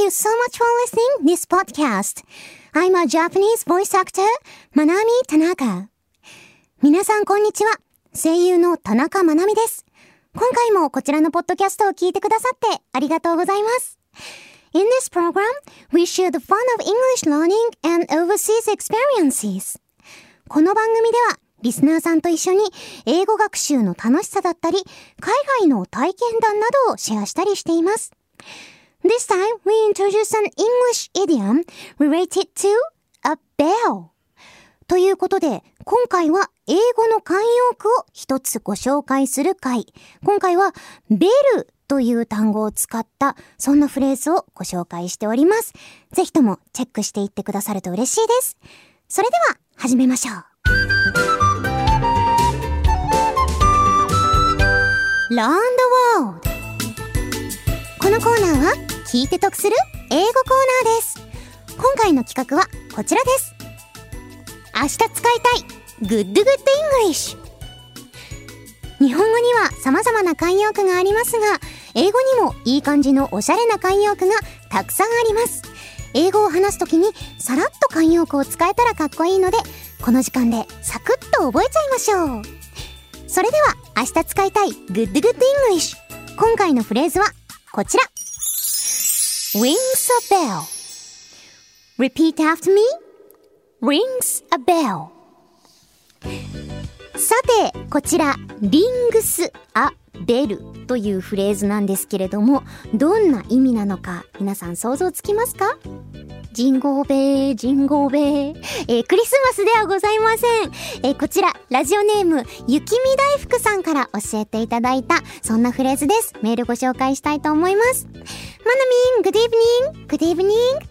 you so much for listening this podcast. I'm a Japanese voice actor, Manami Tanaka. 皆さんこんにちは。声優の田中まなみです。今回もこちらのポッドキャストを聞いてくださってありがとうございます。In this program, we share the fun of English learning and overseas experiences. この番組ではリスナーさんと一緒に英語学習の楽しさだったり、海外の体験談などをシェアしたりしています。This time, we introduce an English idiom related to a bell. ということで、今回は英語の慣用句を一つご紹介する回。今回は、ベルという単語を使った、そんなフレーズをご紹介しております。ぜひともチェックしていってくださると嬉しいです。それでは、始めましょう。Learn the World このコーナーは聞いて得する英語コーナーです今回の企画はこちらです明日使いたい Good Good English 日本語には様々な慣用句がありますが英語にもいい感じのおしゃれな慣用句がたくさんあります。英語を話すときにさらっと慣用句を使えたらかっこいいので、この時間でサクッと覚えちゃいましょう。それでは明日使いたい Good Good English。今回のフレーズはこちら。Rings a bell. Repeat after me. rings a bell. さて、こちら、リングス・ア・ベルというフレーズなんですけれども、どんな意味なのか皆さん想像つきますか？ジンゴーベー、ジンゴーベー。えー、クリスマスではございません。えー、こちら、ラジオネーム、雪見大福さんから教えていただいた、そんなフレーズです。メールご紹介したいと思います。マナミン、 good evening、good evening。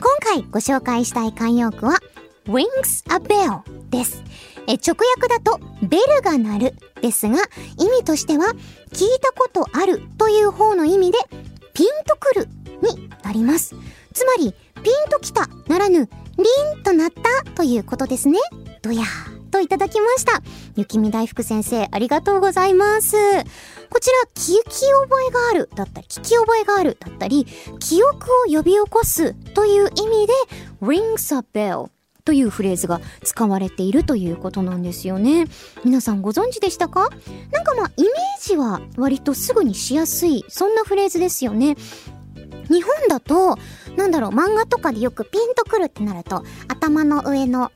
今回ご紹介したい慣用句は、rings a bell です。え直訳だとベルが鳴るですが意味としては聞いたことあるという方の意味でピンとくるになります。つまりピンときたならぬリンとなったということですね。どやといただきました。雪見大福先生ありがとうございます。こちら、聞き覚えがあるだったり、聞き覚えがあるだったり、記憶を呼び起こすという意味で rings a bell というフレーズが使われているということなんですよね。皆さんご存知でしたか？なんかまあイメージは割とすぐにしやすい、そんなフレーズですよね。日本だと、なんだろう、漫画とかでよくピンとくるってなると、頭の上の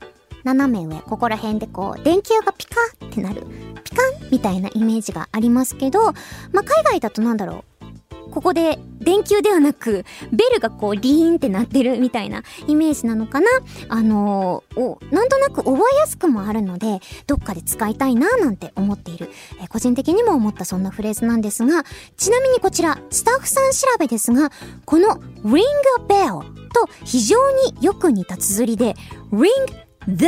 斜め上、ここら辺でこう、電球がピカってなる、ピカンみたいなイメージがありますけど、まあ、海外だとなんだろう、ここで電球ではなく、ベルがこうリーンって鳴ってるみたいなイメージなのかな。あのー、お、なんとなく覚えやすくもあるので、どっかで使いたいななんて思っている、えー、個人的にも思ったそんなフレーズなんですが、ちなみにこちら、スタッフさん調べですが、この ring a bell と非常によく似た綴りで、ring the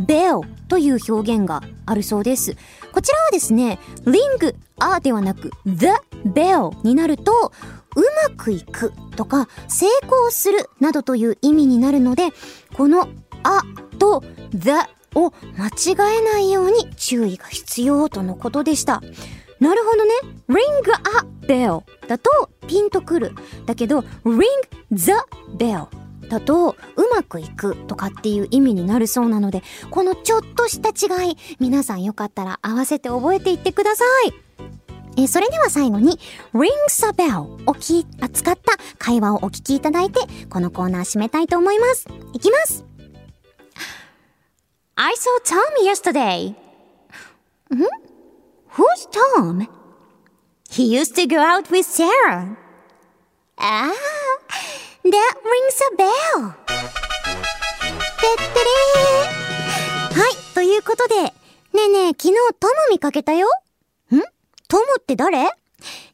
bell という表現があるそうです。こちらはですね、ring あではなく the bell になると、うまくいくとか成功するなどという意味になるので、このあと the を間違えないように注意が必要とのことでした。なるほどね。ring a bell だとピンとくる。だけど ring the bell だとうまくいくとかっていう意味になるそうなので、このちょっとした違い、皆さんよかったら合わせて覚えていってください。えそれでは最後に rings a bell をき扱った会話をお聞きいただいて、このコーナー締めたいと思います。いきます I saw Tom yesterday. ん Who's Tom? He used to go out with Sarah. Ah, That rings a bell! てってれーはい、ということで、ねえねえ、昨日トム見かけたよん？トムって誰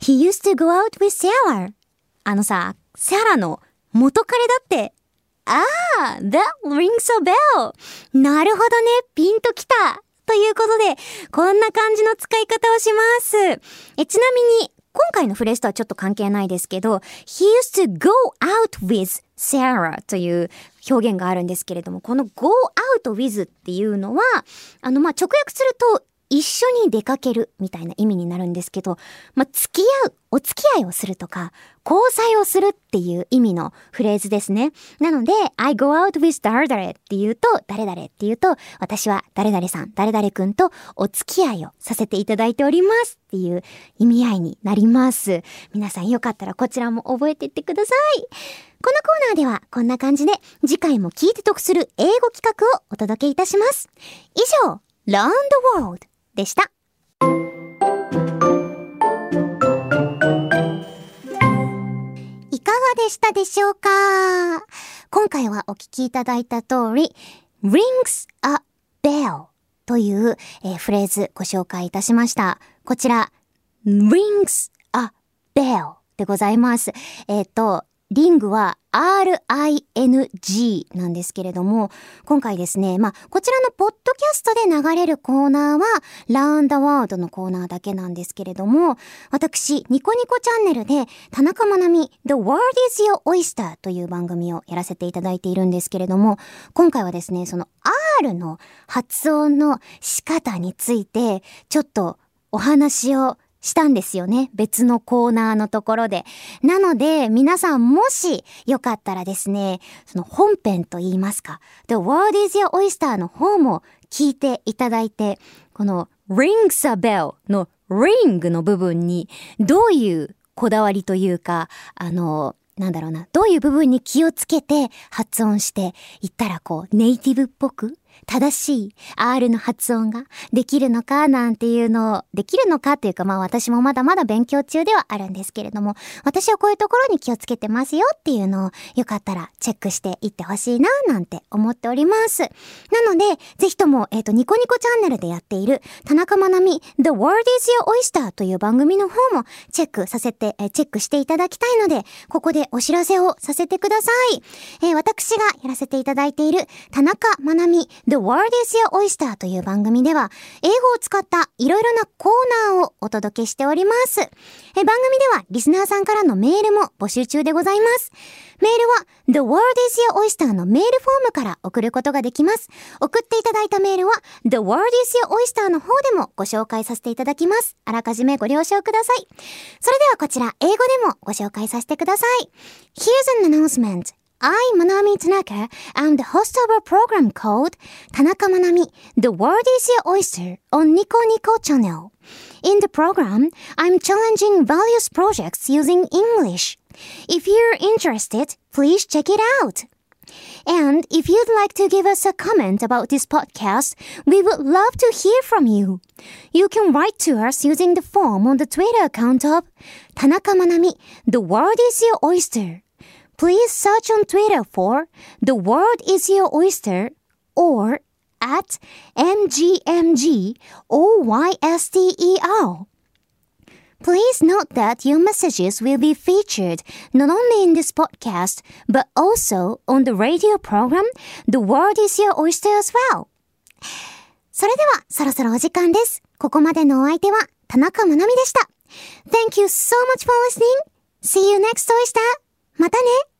?He used to go out with Sarah. あのさ、サラの元彼だって。ああ、that rings a bell. なるほどね、ピンときた。ということで、こんな感じの使い方をします。え、ちなみに、今回のフレーズとはちょっと関係ないですけど、he used to go out with Sarah という表現があるんですけれども、この go out with っていうのは、あの、ま、直訳すると、一緒に出かけるみたいな意味になるんですけど、まあ、付き合う、お付き合いをするとか、交際をするっていう意味のフレーズですね。なので、I go out with 誰々って言うと、誰々って言うと、私は誰々さん、誰々くんとお付き合いをさせていただいておりますっていう意味合いになります。皆さんよかったらこちらも覚えていってください。このコーナーではこんな感じで次回も聞いて得する英語企画をお届けいたします。以上、Learn the World でした。いかがでしたでしょうか？今回はお聞きいただいた通り、rings a bell という、えー、フレーズご紹介いたしました。こちら、rings a bell でございます。えっ、ー、と、リングは RING なんですけれども、今回ですね、まあ、こちらのポッドキャストで流れるコーナーは、Learn the World のコーナーだけなんですけれども、私、ニコニコチャンネルで、田中まなみ The World is Your Oyster という番組をやらせていただいているんですけれども、今回はですね、その R の発音の仕方について、ちょっとお話をしたんですよね。別のコーナーのところで。なので、皆さんもしよかったらですね、その本編と言いますか、The World is Your Oyster の方も聞いていただいて、この Rings a Bell の Ring の部分にどういうこだわりというか、あの、なんだろうな、どういう部分に気をつけて発音していったらこうネイティブっぽく正しい R の発音ができるのかなんていうのを、できるのかっていうかまあ私もまだまだ勉強中ではあるんですけれども、私はこういうところに気をつけてますよっていうのをよかったらチェックしていってほしいななんて思っております。なので、ぜひとも、えっ、ー、と、ニコニコチャンネルでやっている田中まなみ The World is Your Oyster という番組の方もチェックさせて、えー、チェックしていただきたいので、ここでお知らせをさせてください。えー、私がやらせていただいている田中まなみ The World is Your Oyster という番組では、英語を使ったいろいろなコーナーをお届けしております。え番組ではリスナーさんからのメールも募集中でございます。メールは The World is Your Oyster のメールフォームから送ることができます。送っていただいたメールは The World is Your Oyster の方でもご紹介させていただきます。あらかじめご了承ください。それではこちら英語でもご紹介させてください。Here's an announcement. I'm Manami Tanaka. I'm the host of a program called Tanaka Manami, The World is Your Oyster on Nico Nico channel. In the program, I'm challenging various projects using English. If you're interested, please check it out. And if you'd like to give us a comment about this podcast, we would love to hear from you. You can write to us using the form on the Twitter account of Tanaka Manami, The World is Your Oyster Please search on Twitter for The World is Your Oyster or at MGMGOYSTER. Please note that your messages will be featured not only in this podcast, but also on the radio program The World is Your Oyster as well. それでは、そろそろお時間です。ここまでのお相手は、田中まなみでした。Thank you so much for listening. See you next oyster. またね。